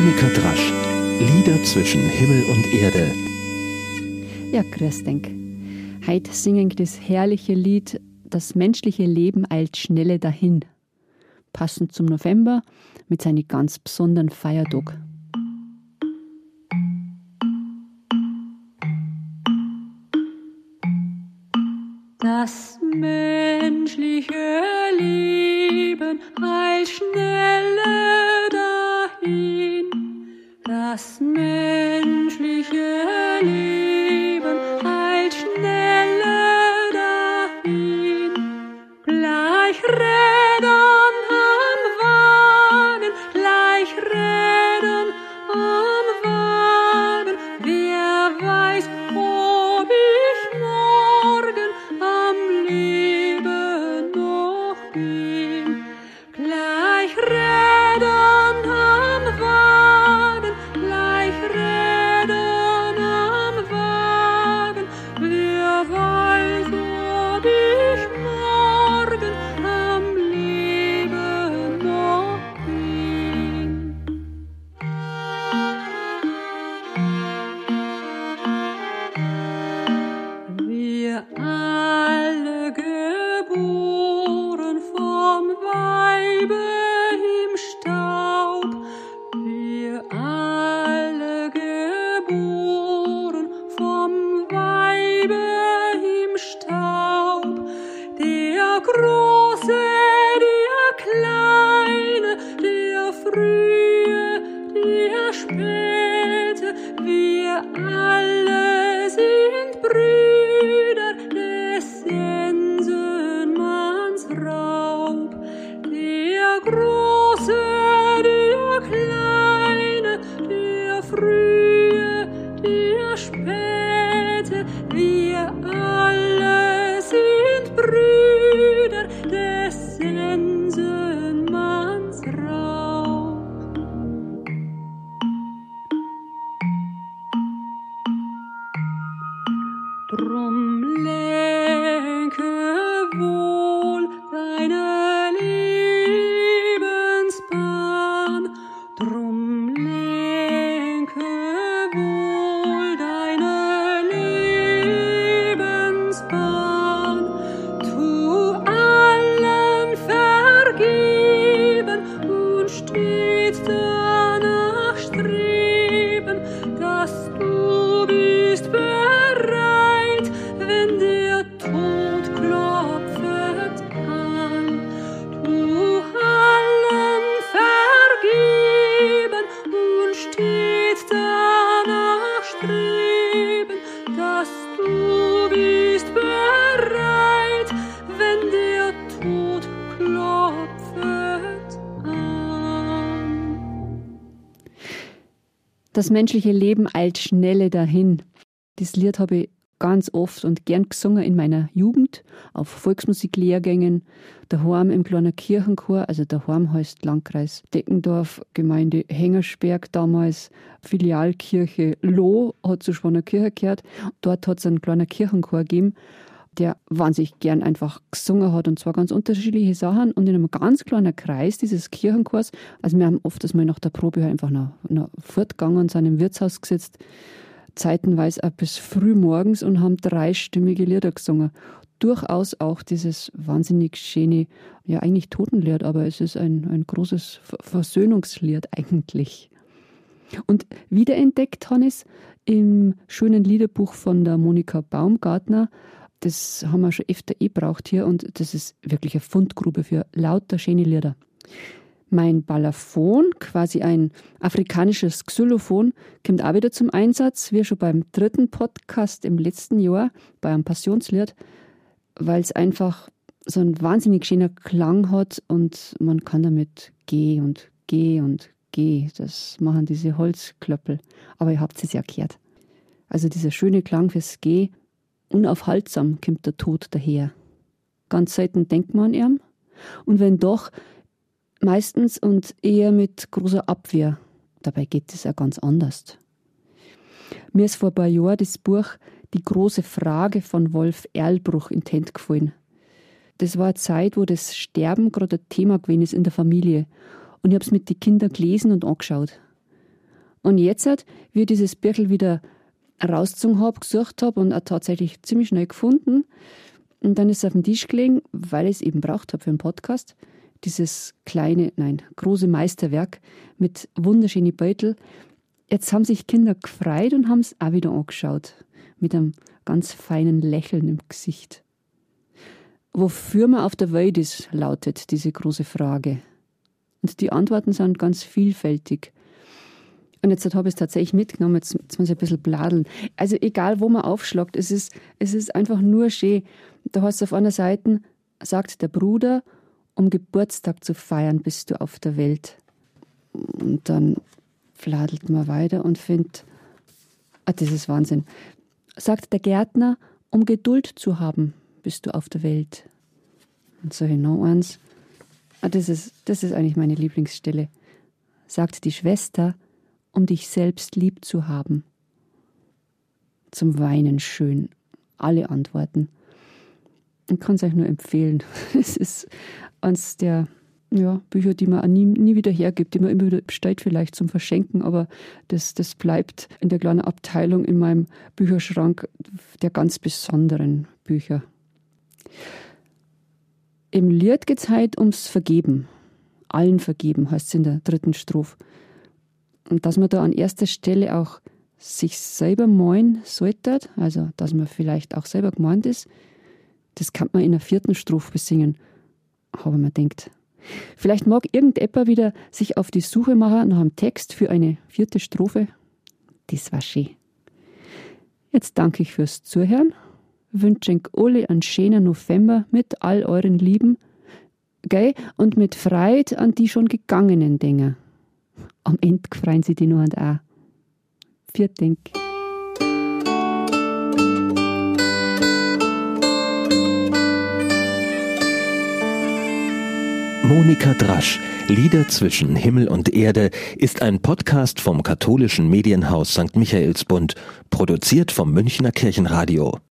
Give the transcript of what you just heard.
Monika Drasch. Lieder zwischen Himmel und Erde. Ja, grüß denk. Heute singen das herrliche Lied Das menschliche Leben eilt schnelle dahin. Passend zum November mit seinem ganz besonderen Feiertag. Das menschliche Leben späte, wir alle Das menschliche Leben eilt schnelle dahin. Das Lied habe ich ganz oft und gern gesungen in meiner Jugend, auf Volksmusiklehrgängen, daheim im kleinen Kirchenchor, also daheim heißt Landkreis Deckendorf, Gemeinde Hengersberg damals, Filialkirche Loh, hat zu Schwanerkirche gehört. Dort hat es einen kleinen Kirchenchor gegeben, der wahnsinnig gern einfach gesungen hat und zwar ganz unterschiedliche Sachen und in einem ganz kleinen Kreis dieses Kirchenchors, also wir haben oft das mal nach der Probe halt einfach noch, noch fortgegangen und sind im Wirtshaus gesetzt, zeitenweise auch bis früh morgens und haben dreistimmige Lieder gesungen. Durchaus auch dieses wahnsinnig schöne, ja eigentlich Totenlied, aber es ist ein, ein großes Ver- Versöhnungslied eigentlich. Und wiederentdeckt Hannes im schönen Liederbuch von der Monika Baumgartner. Das haben wir schon öfter eh braucht hier und das ist wirklich eine Fundgrube für lauter schöne Lieder. Mein Balaphon, quasi ein afrikanisches Xylophon, kommt auch wieder zum Einsatz, wie schon beim dritten Podcast im letzten Jahr, bei einem Passionslied, weil es einfach so einen wahnsinnig schöner Klang hat und man kann damit G und G und G, das machen diese Holzklöppel. Aber ihr habt es ja gehört. Also dieser schöne Klang fürs G, unaufhaltsam kommt der Tod daher. Ganz selten denkt man an ihn. Und wenn doch, meistens und eher mit großer Abwehr. Dabei geht es ja ganz anders. Mir ist vor ein paar Jahren das Buch Die große Frage von Wolf Erlbruch in Hände gefallen. Das war eine Zeit, wo das Sterben gerade ein Thema gewesen ist in der Familie. Und ich habe es mit den Kindern gelesen und angeschaut. Und jetzt, ich dieses Birkel wieder rausgezogen habe, gesucht habe und auch tatsächlich ziemlich schnell gefunden, und dann ist es auf den Tisch gelegen, weil ich es eben braucht habe für einen Podcast, dieses kleine, nein, große Meisterwerk mit wunderschönen Beutel. Jetzt haben sich Kinder gefreut und haben es auch wieder angeschaut, mit einem ganz feinen Lächeln im Gesicht. Wofür man auf der Welt ist, lautet diese große Frage. Und die Antworten sind ganz vielfältig. Und jetzt habe ich es tatsächlich mitgenommen, jetzt, jetzt muss ich ein bisschen bladeln. Also egal, wo man aufschlagt, es ist, es ist einfach nur schön. Da hast du auf einer Seite, sagt der Bruder, um Geburtstag zu feiern, bist du auf der Welt. Und dann fladelt man weiter und findet, ah, das ist Wahnsinn. Sagt der Gärtner, um Geduld zu haben, bist du auf der Welt. Und so noch eins. Ah, das, ist, das ist eigentlich meine Lieblingsstelle. Sagt die Schwester, um dich selbst lieb zu haben. Zum Weinen schön. Alle Antworten. Ich kann es euch nur empfehlen. Es ist eines der ja, Bücher, die man nie, nie wieder hergibt, die man immer wieder bestellt, vielleicht zum Verschenken, aber das, das bleibt in der kleinen Abteilung in meinem Bücherschrank der ganz besonderen Bücher. Im Lied geht es heute ums Vergeben. Allen vergeben, heißt es in der dritten Strophe. Und dass man da an erster Stelle auch sich selber meinen sollte, also dass man vielleicht auch selber gemeint ist, das kann man in der vierten Strophe besingen. Aber man denkt, vielleicht mag irgendjemand wieder sich auf die Suche machen nach einem Text für eine vierte Strophe. Das war schön. Jetzt danke ich fürs Zuhören, wünsche euch alle einen schönen November mit all euren Lieben, gell, und mit Freude an die schon gegangenen Dinge. Am Ende freuen sie die nur und auch. Viert Denk. Monika Drasch, Lieder zwischen Himmel und Erde, ist ein Podcast vom katholischen Medienhaus St. Michaelsbund, produziert vom Münchner Kirchenradio.